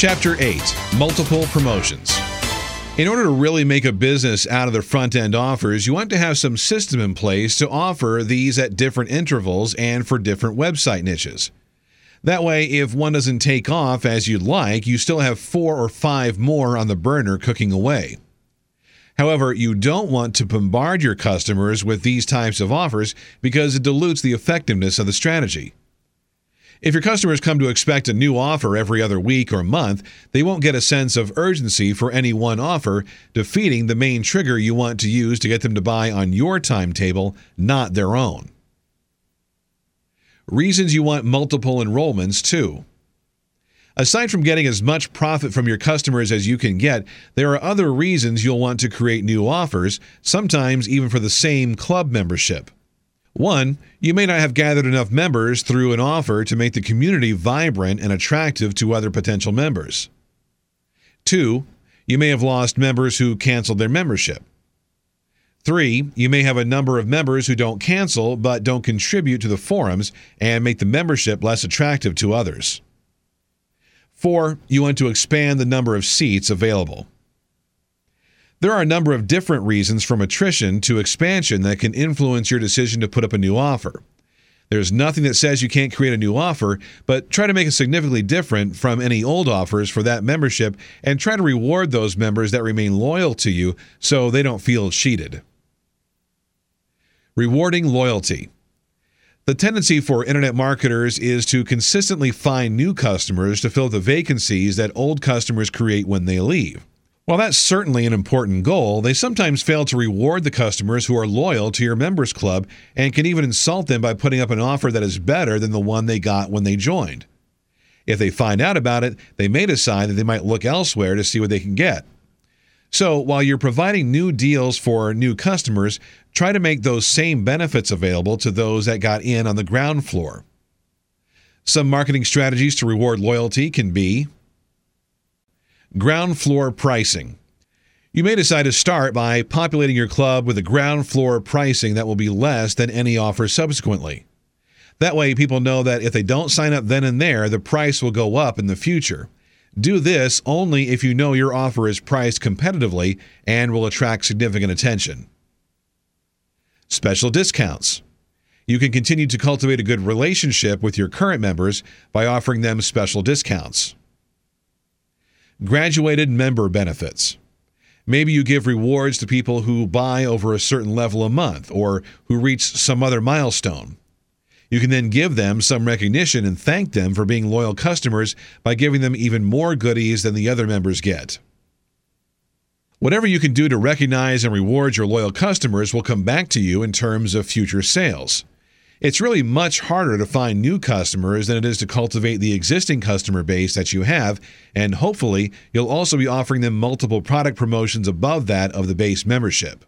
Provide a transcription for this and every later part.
Chapter 8 Multiple Promotions. In order to really make a business out of the front end offers, you want to have some system in place to offer these at different intervals and for different website niches. That way, if one doesn't take off as you'd like, you still have four or five more on the burner cooking away. However, you don't want to bombard your customers with these types of offers because it dilutes the effectiveness of the strategy. If your customers come to expect a new offer every other week or month, they won't get a sense of urgency for any one offer, defeating the main trigger you want to use to get them to buy on your timetable, not their own. Reasons you want multiple enrollments, too. Aside from getting as much profit from your customers as you can get, there are other reasons you'll want to create new offers, sometimes even for the same club membership. One, you may not have gathered enough members through an offer to make the community vibrant and attractive to other potential members. Two, you may have lost members who canceled their membership. Three, you may have a number of members who don't cancel but don't contribute to the forums and make the membership less attractive to others. Four, you want to expand the number of seats available. There are a number of different reasons from attrition to expansion that can influence your decision to put up a new offer. There's nothing that says you can't create a new offer, but try to make it significantly different from any old offers for that membership and try to reward those members that remain loyal to you so they don't feel cheated. Rewarding loyalty. The tendency for internet marketers is to consistently find new customers to fill the vacancies that old customers create when they leave. While that's certainly an important goal, they sometimes fail to reward the customers who are loyal to your members club and can even insult them by putting up an offer that is better than the one they got when they joined. If they find out about it, they may decide that they might look elsewhere to see what they can get. So, while you're providing new deals for new customers, try to make those same benefits available to those that got in on the ground floor. Some marketing strategies to reward loyalty can be Ground floor pricing. You may decide to start by populating your club with a ground floor pricing that will be less than any offer subsequently. That way, people know that if they don't sign up then and there, the price will go up in the future. Do this only if you know your offer is priced competitively and will attract significant attention. Special discounts. You can continue to cultivate a good relationship with your current members by offering them special discounts. Graduated member benefits. Maybe you give rewards to people who buy over a certain level a month or who reach some other milestone. You can then give them some recognition and thank them for being loyal customers by giving them even more goodies than the other members get. Whatever you can do to recognize and reward your loyal customers will come back to you in terms of future sales. It's really much harder to find new customers than it is to cultivate the existing customer base that you have, and hopefully, you'll also be offering them multiple product promotions above that of the base membership.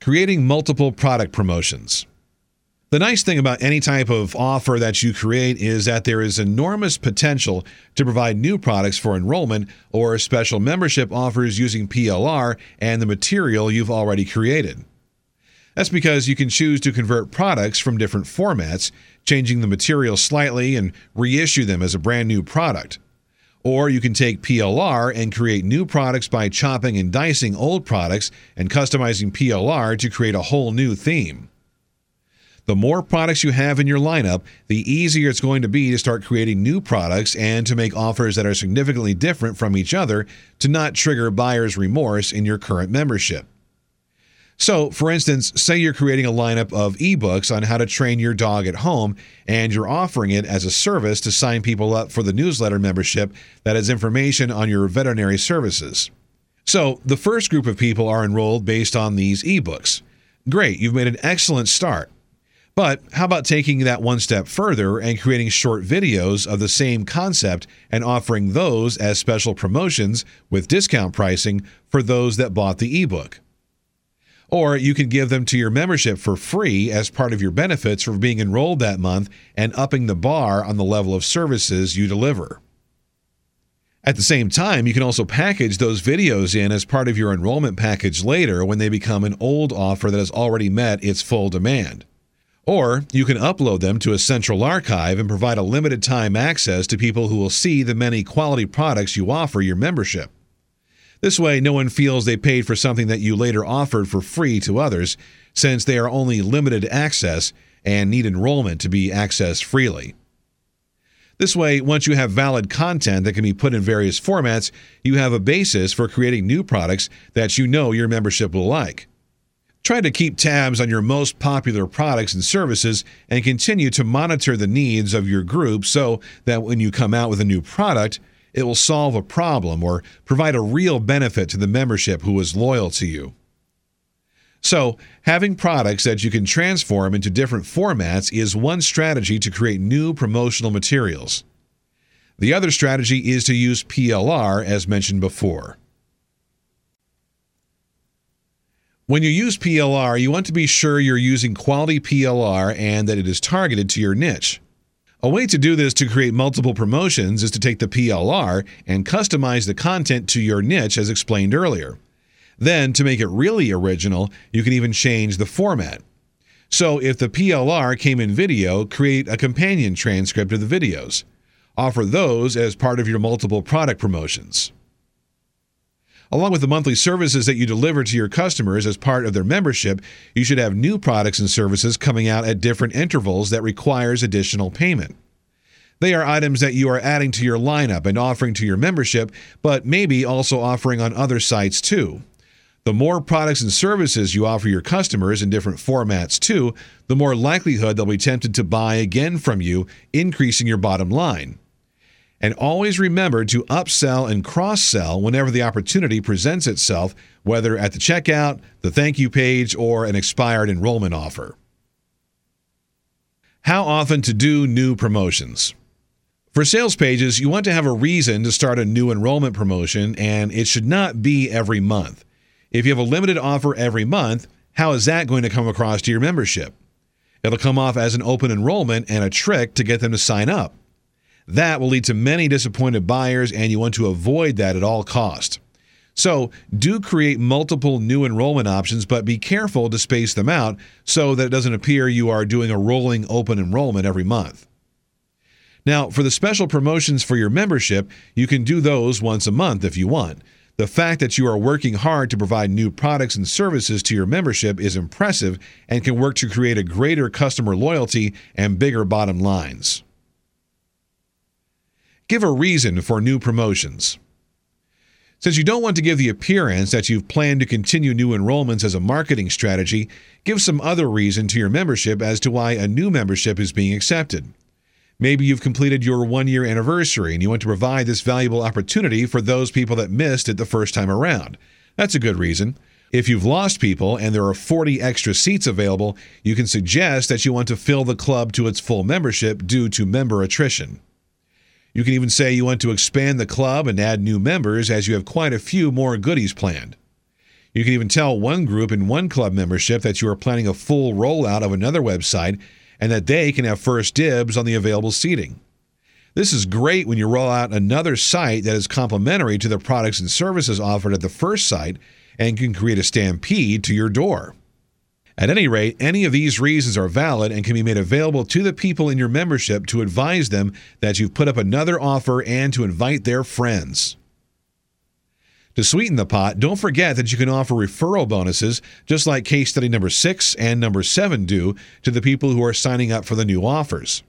Creating multiple product promotions. The nice thing about any type of offer that you create is that there is enormous potential to provide new products for enrollment or special membership offers using PLR and the material you've already created. That's because you can choose to convert products from different formats, changing the material slightly and reissue them as a brand new product. Or you can take PLR and create new products by chopping and dicing old products and customizing PLR to create a whole new theme. The more products you have in your lineup, the easier it's going to be to start creating new products and to make offers that are significantly different from each other to not trigger buyer's remorse in your current membership. So, for instance, say you're creating a lineup of ebooks on how to train your dog at home, and you're offering it as a service to sign people up for the newsletter membership that has information on your veterinary services. So, the first group of people are enrolled based on these ebooks. Great, you've made an excellent start. But how about taking that one step further and creating short videos of the same concept and offering those as special promotions with discount pricing for those that bought the ebook? Or you can give them to your membership for free as part of your benefits for being enrolled that month and upping the bar on the level of services you deliver. At the same time, you can also package those videos in as part of your enrollment package later when they become an old offer that has already met its full demand. Or you can upload them to a central archive and provide a limited time access to people who will see the many quality products you offer your membership. This way, no one feels they paid for something that you later offered for free to others, since they are only limited access and need enrollment to be accessed freely. This way, once you have valid content that can be put in various formats, you have a basis for creating new products that you know your membership will like. Try to keep tabs on your most popular products and services and continue to monitor the needs of your group so that when you come out with a new product, it will solve a problem or provide a real benefit to the membership who is loyal to you. So, having products that you can transform into different formats is one strategy to create new promotional materials. The other strategy is to use PLR, as mentioned before. When you use PLR, you want to be sure you're using quality PLR and that it is targeted to your niche. A way to do this to create multiple promotions is to take the PLR and customize the content to your niche as explained earlier. Then, to make it really original, you can even change the format. So, if the PLR came in video, create a companion transcript of the videos. Offer those as part of your multiple product promotions. Along with the monthly services that you deliver to your customers as part of their membership, you should have new products and services coming out at different intervals that requires additional payment. They are items that you are adding to your lineup and offering to your membership, but maybe also offering on other sites too. The more products and services you offer your customers in different formats too, the more likelihood they'll be tempted to buy again from you, increasing your bottom line. And always remember to upsell and cross sell whenever the opportunity presents itself, whether at the checkout, the thank you page, or an expired enrollment offer. How often to do new promotions? For sales pages, you want to have a reason to start a new enrollment promotion, and it should not be every month. If you have a limited offer every month, how is that going to come across to your membership? It'll come off as an open enrollment and a trick to get them to sign up. That will lead to many disappointed buyers, and you want to avoid that at all costs. So, do create multiple new enrollment options, but be careful to space them out so that it doesn't appear you are doing a rolling open enrollment every month. Now, for the special promotions for your membership, you can do those once a month if you want. The fact that you are working hard to provide new products and services to your membership is impressive and can work to create a greater customer loyalty and bigger bottom lines. Give a reason for new promotions. Since you don't want to give the appearance that you've planned to continue new enrollments as a marketing strategy, give some other reason to your membership as to why a new membership is being accepted. Maybe you've completed your one year anniversary and you want to provide this valuable opportunity for those people that missed it the first time around. That's a good reason. If you've lost people and there are 40 extra seats available, you can suggest that you want to fill the club to its full membership due to member attrition. You can even say you want to expand the club and add new members as you have quite a few more goodies planned. You can even tell one group in one club membership that you are planning a full rollout of another website and that they can have first dibs on the available seating. This is great when you roll out another site that is complementary to the products and services offered at the first site and can create a stampede to your door. At any rate, any of these reasons are valid and can be made available to the people in your membership to advise them that you've put up another offer and to invite their friends. To sweeten the pot, don't forget that you can offer referral bonuses, just like case study number six and number seven do, to the people who are signing up for the new offers.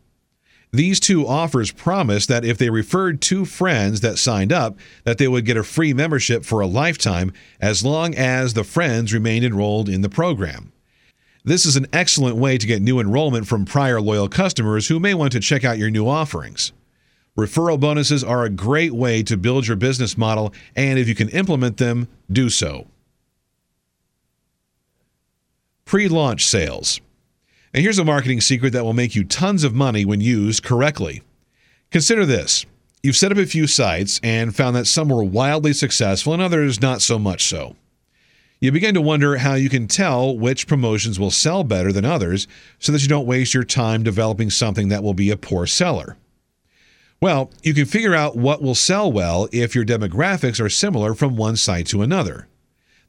These two offers promise that if they referred two friends that signed up, that they would get a free membership for a lifetime as long as the friends remained enrolled in the program. This is an excellent way to get new enrollment from prior loyal customers who may want to check out your new offerings. Referral bonuses are a great way to build your business model, and if you can implement them, do so. Pre launch sales. And here's a marketing secret that will make you tons of money when used correctly. Consider this you've set up a few sites and found that some were wildly successful and others not so much so you begin to wonder how you can tell which promotions will sell better than others so that you don't waste your time developing something that will be a poor seller. Well, you can figure out what will sell well if your demographics are similar from one site to another.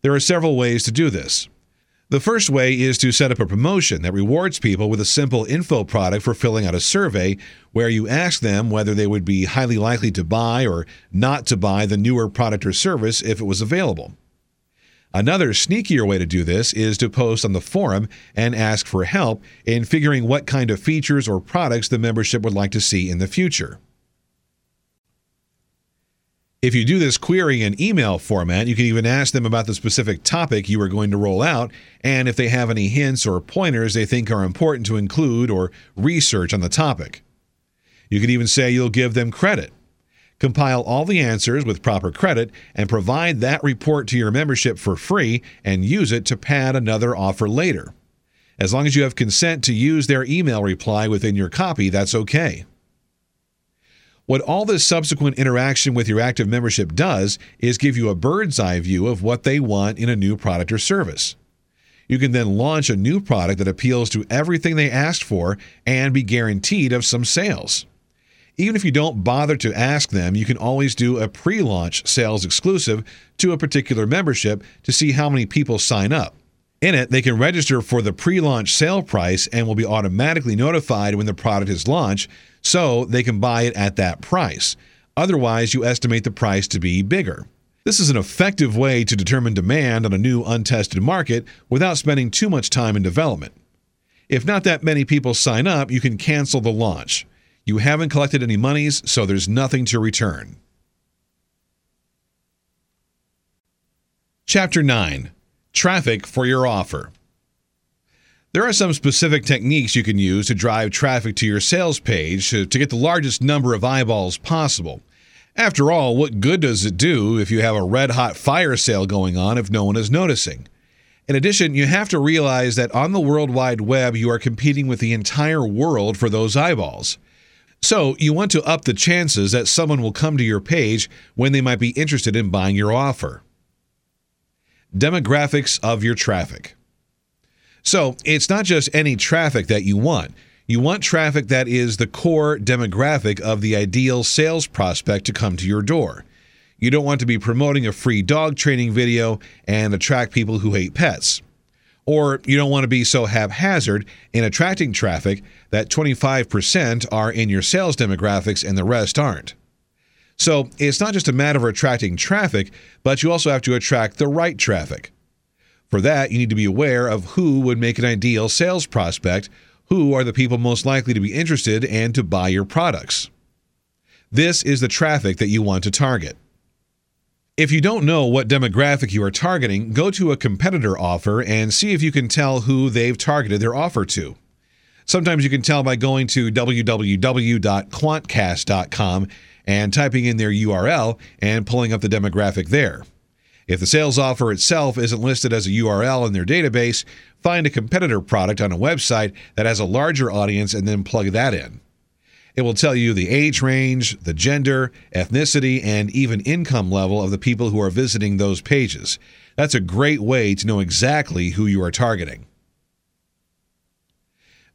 There are several ways to do this. The first way is to set up a promotion that rewards people with a simple info product for filling out a survey where you ask them whether they would be highly likely to buy or not to buy the newer product or service if it was available. Another sneakier way to do this is to post on the forum and ask for help in figuring what kind of features or products the membership would like to see in the future. If you do this query in email format, you can even ask them about the specific topic you are going to roll out and if they have any hints or pointers they think are important to include or research on the topic. You can even say you'll give them credit. Compile all the answers with proper credit and provide that report to your membership for free and use it to pad another offer later. As long as you have consent to use their email reply within your copy, that's okay. What all this subsequent interaction with your active membership does is give you a bird's eye view of what they want in a new product or service. You can then launch a new product that appeals to everything they asked for and be guaranteed of some sales. Even if you don't bother to ask them, you can always do a pre launch sales exclusive to a particular membership to see how many people sign up. In it, they can register for the pre launch sale price and will be automatically notified when the product is launched so they can buy it at that price. Otherwise, you estimate the price to be bigger. This is an effective way to determine demand on a new untested market without spending too much time in development. If not that many people sign up, you can cancel the launch. You haven't collected any monies, so there's nothing to return. Chapter 9 Traffic for your offer. There are some specific techniques you can use to drive traffic to your sales page to, to, get the largest number of eyeballs possible. After all, what good does it do if you have a red hot fire sale going on if no one is noticing? In addition, you have to realize that on the World Wide Web, you are competing with the entire world for those eyeballs. So, you want to up the chances that someone will come to your page when they might be interested in buying your offer. Demographics of your traffic. So it's not just any traffic that you want. You want traffic that is the core demographic of the ideal sales prospect to come to your door. You don't want to be promoting a free dog training video and attract people who hate pets. Or you don't want to be so haphazard in attracting traffic that 25% are in your sales demographics and the rest aren't. So it's not just a matter of attracting traffic, but you also have to attract the right traffic. For that, you need to be aware of who would make an ideal sales prospect, who are the people most likely to be interested and to buy your products. This is the traffic that you want to target. If you don't know what demographic you are targeting, go to a competitor offer and see if you can tell who they've targeted their offer to. Sometimes you can tell by going to www.quantcast.com and typing in their URL and pulling up the demographic there. If the sales offer itself isn't listed as a URL in their database, find a competitor product on a website that has a larger audience and then plug that in. It will tell you the age range, the gender, ethnicity, and even income level of the people who are visiting those pages. That's a great way to know exactly who you are targeting.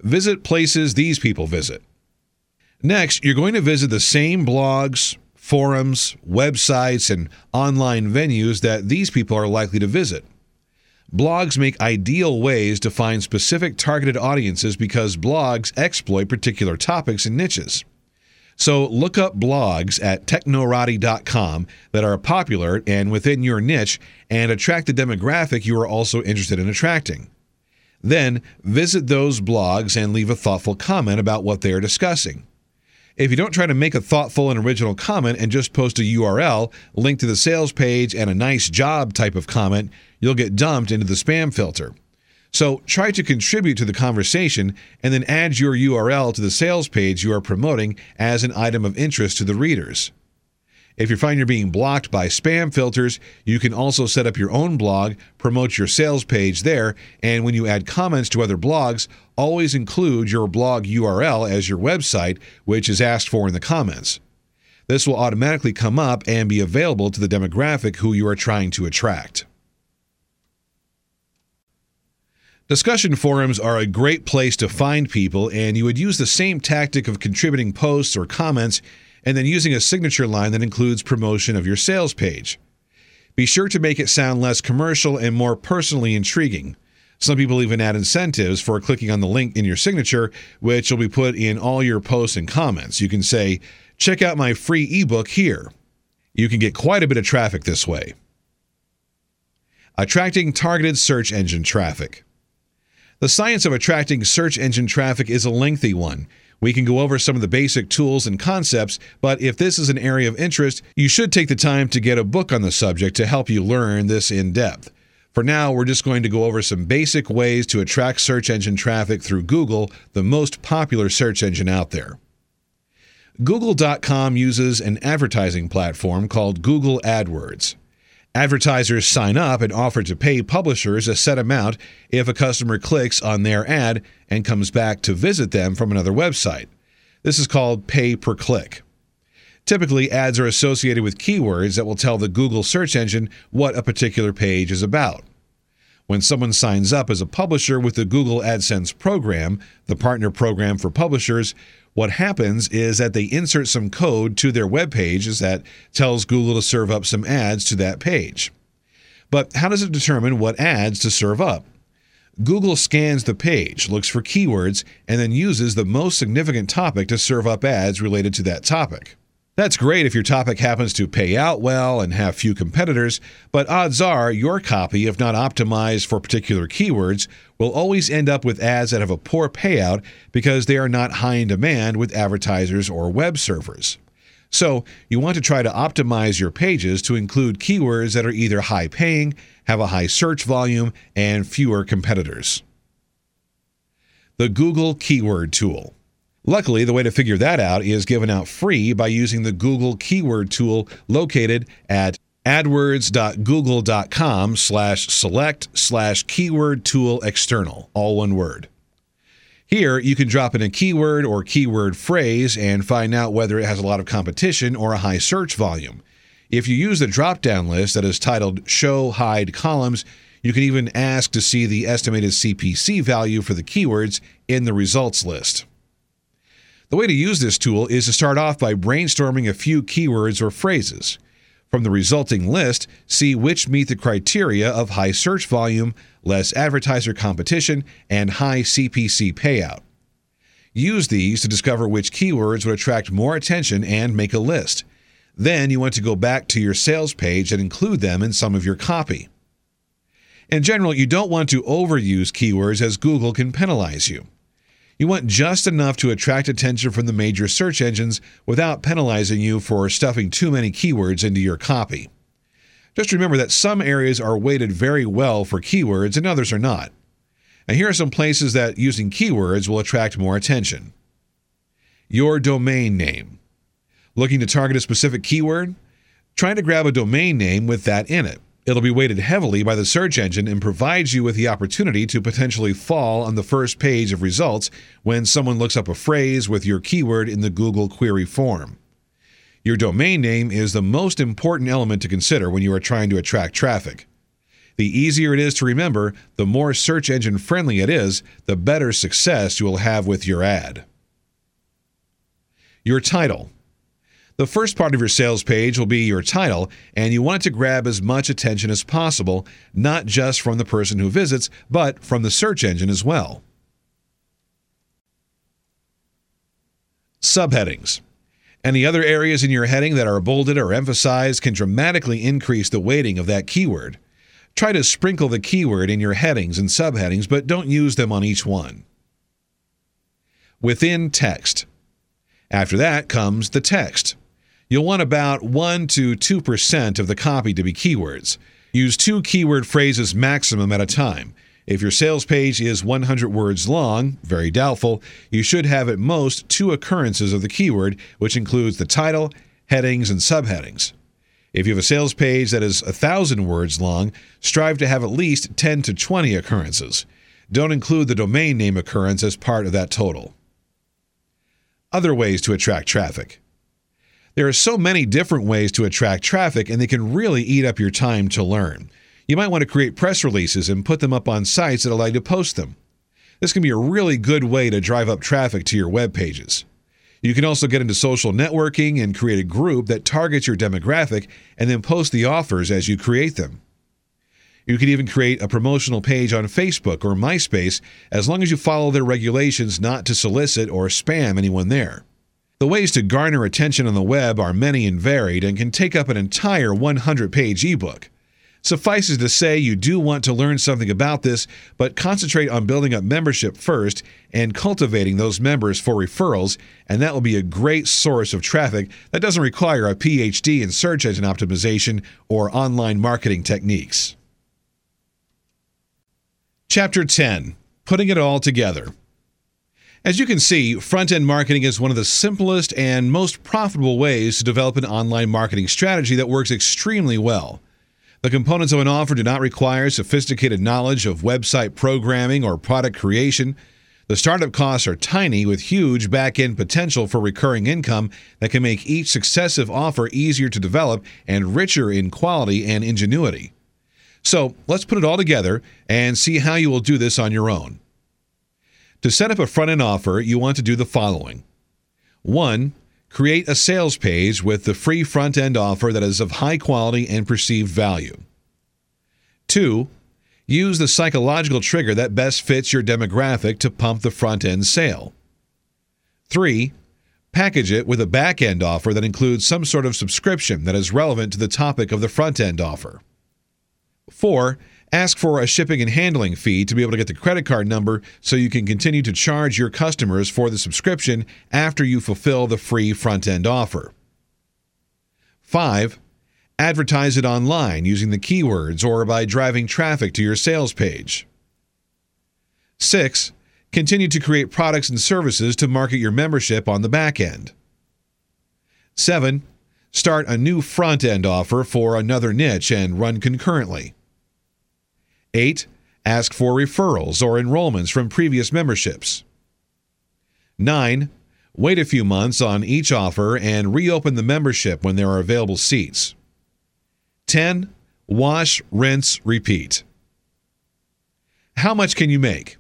Visit places these people visit. Next, you're going to visit the same blogs, forums, websites, and online venues that these people are likely to visit. Blogs make ideal ways to find specific targeted audiences because blogs exploit particular topics and niches. So look up blogs at technorati.com that are popular and within your niche and attract the demographic you are also interested in attracting. Then visit those blogs and leave a thoughtful comment about what they are discussing. If you don't try to make a thoughtful and original comment and just post a URL, link to the sales page, and a nice job type of comment, you'll get dumped into the spam filter. So try to contribute to the conversation and then add your URL to the sales page you are promoting as an item of interest to the readers. If you find you're being blocked by spam filters, you can also set up your own blog, promote your sales page there, and when you add comments to other blogs, always include your blog URL as your website, which is asked for in the comments. This will automatically come up and be available to the demographic who you are trying to attract. Discussion forums are a great place to find people, and you would use the same tactic of contributing posts or comments and then using a signature line that includes promotion of your sales page. Be sure to make it sound less commercial and more personally intriguing. Some people even add incentives for clicking on the link in your signature, which will be put in all your posts and comments. You can say, check out my free ebook here. You can get quite a bit of traffic this way. Attracting targeted search engine traffic. The science of attracting search engine traffic is a lengthy one. We can go over some of the basic tools and concepts, but if this is an area of interest, you should take the time to get a book on the subject to help you learn this in depth. For now, we're just going to go over some basic ways to attract search engine traffic through Google, the most popular search engine out there. Google.com uses an advertising platform called Google AdWords. Advertisers sign up and offer to pay publishers a set amount if a customer clicks on their ad and comes back to visit them from another website. This is called pay per click. Typically, ads are associated with keywords that will tell the Google search engine what a particular page is about. When someone signs up as a publisher with the Google AdSense program, the partner program for publishers, what happens is that they insert some code to their web pages that tells Google to serve up some ads to that page. But how does it determine what ads to serve up? Google scans the page, looks for keywords, and then uses the most significant topic to serve up ads related to that topic. That's great if your topic happens to pay out well and have few competitors, but odds are your copy, if not optimized for particular keywords, will always end up with ads that have a poor payout because they are not high in demand with advertisers or web servers. So, you want to try to optimize your pages to include keywords that are either high paying, have a high search volume, and fewer competitors. The Google Keyword Tool. Luckily, the way to figure that out is given out free by using the Google Keyword tool located at adwords.google.com slash select slash keyword tool external, all one word. Here, you can drop in a keyword or keyword phrase and find out whether it has a lot of competition or a high search volume. If you use the drop down list that is titled Show Hide Columns, you can even ask to see the estimated CPC value for the keywords in the results list. The way to use this tool is to start off by brainstorming a few keywords or phrases. From the resulting list, see which meet the criteria of high search volume, less advertiser competition, and high CPC payout. Use these to discover which keywords would attract more attention and make a list. Then you want to go back to your sales page and include them in some of your copy. In general, you don't want to overuse keywords as Google can penalize you. You want just enough to attract attention from the major search engines without penalizing you for stuffing too many keywords into your copy. Just remember that some areas are weighted very well for keywords and others are not. And here are some places that using keywords will attract more attention. Your domain name. Looking to target a specific keyword? Try to grab a domain name with that in it. It'll be weighted heavily by the search engine and provides you with the opportunity to potentially fall on the first page of results when someone looks up a phrase with your keyword in the Google query form. Your domain name is the most important element to consider when you are trying to attract traffic. The easier it is to remember, the more search engine friendly it is, the better success you will have with your ad. Your title. The first part of your sales page will be your title, and you want it to grab as much attention as possible, not just from the person who visits, but from the search engine as well. Subheadings. Any other areas in your heading that are bolded or emphasized can dramatically increase the weighting of that keyword. Try to sprinkle the keyword in your headings and subheadings, but don't use them on each one. Within text. After that comes the text. You'll want about 1 to 2% of the copy to be keywords. Use two keyword phrases maximum at a time. If your sales page is 100 words long, very doubtful, you should have at most two occurrences of the keyword, which includes the title, headings, and subheadings. If you have a sales page that is 1,000 words long, strive to have at least 10 to 20 occurrences. Don't include the domain name occurrence as part of that total. Other ways to attract traffic. There are so many different ways to attract traffic, and they can really eat up your time to learn. You might want to create press releases and put them up on sites that allow you to post them. This can be a really good way to drive up traffic to your web pages. You can also get into social networking and create a group that targets your demographic and then post the offers as you create them. You can even create a promotional page on Facebook or MySpace as long as you follow their regulations not to solicit or spam anyone there. The ways to garner attention on the web are many and varied and can take up an entire 100 page ebook. Suffices to say, you do want to learn something about this, but concentrate on building up membership first and cultivating those members for referrals, and that will be a great source of traffic that doesn't require a PhD in search engine optimization or online marketing techniques. Chapter 10 Putting It All Together. As you can see, front end marketing is one of the simplest and most profitable ways to develop an online marketing strategy that works extremely well. The components of an offer do not require sophisticated knowledge of website programming or product creation. The startup costs are tiny with huge back end potential for recurring income that can make each successive offer easier to develop and richer in quality and ingenuity. So let's put it all together and see how you will do this on your own. To set up a front end offer, you want to do the following 1. Create a sales page with the free front end offer that is of high quality and perceived value. Two, use the psychological trigger that best fits your demographic to pump the front end sale. Three, package it with a back end offer that includes some sort of subscription that is relevant to the topic of the front end offer. Four, ask for a shipping and handling fee to be able to get the credit card number so you can continue to charge your customers for the subscription after you fulfill the free front end offer. 5. Advertise it online using the keywords or by driving traffic to your sales page. 6. Continue to create products and services to market your membership on the back end. 7. Start a new front end offer for another niche and run concurrently. 8. Ask for referrals or enrollments from previous memberships. 9. Wait a few months on each offer and reopen the membership when there are available seats. 10. Wash, rinse, repeat. How much can you make?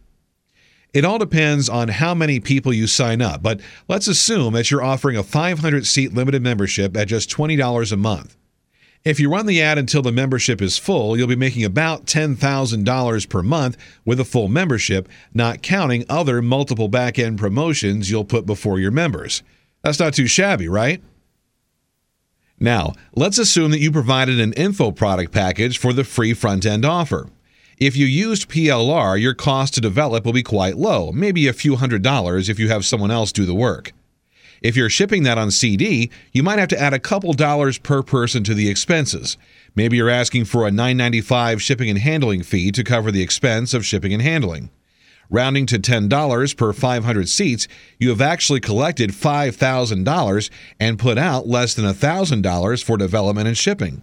It all depends on how many people you sign up, but let's assume that you're offering a 500 seat limited membership at just $20 a month. If you run the ad until the membership is full, you'll be making about $10,000 per month with a full membership, not counting other multiple back end promotions you'll put before your members. That's not too shabby, right? Now, let's assume that you provided an info product package for the free front end offer. If you used PLR, your cost to develop will be quite low, maybe a few hundred dollars if you have someone else do the work. If you're shipping that on CD, you might have to add a couple dollars per person to the expenses. Maybe you're asking for a $9.95 shipping and handling fee to cover the expense of shipping and handling. Rounding to $10 per 500 seats, you have actually collected $5,000 and put out less than $1,000 for development and shipping.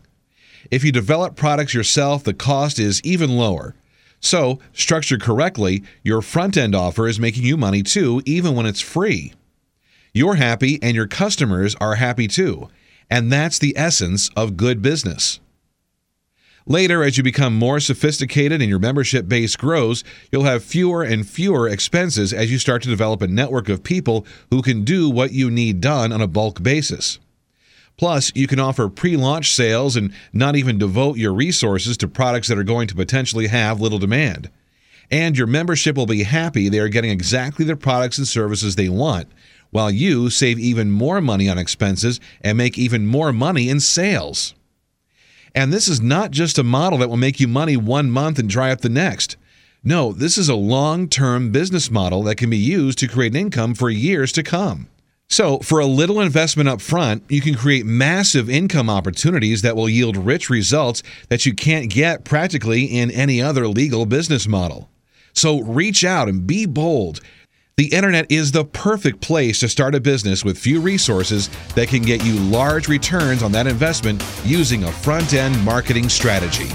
If you develop products yourself, the cost is even lower. So, structured correctly, your front end offer is making you money too, even when it's free. You're happy and your customers are happy too. And that's the essence of good business. Later, as you become more sophisticated and your membership base grows, you'll have fewer and fewer expenses as you start to develop a network of people who can do what you need done on a bulk basis. Plus, you can offer pre launch sales and not even devote your resources to products that are going to potentially have little demand. And your membership will be happy they are getting exactly the products and services they want while you save even more money on expenses and make even more money in sales. And this is not just a model that will make you money one month and dry up the next. No, this is a long term business model that can be used to create income for years to come. So, for a little investment up front, you can create massive income opportunities that will yield rich results that you can't get practically in any other legal business model. So, reach out and be bold. The internet is the perfect place to start a business with few resources that can get you large returns on that investment using a front end marketing strategy.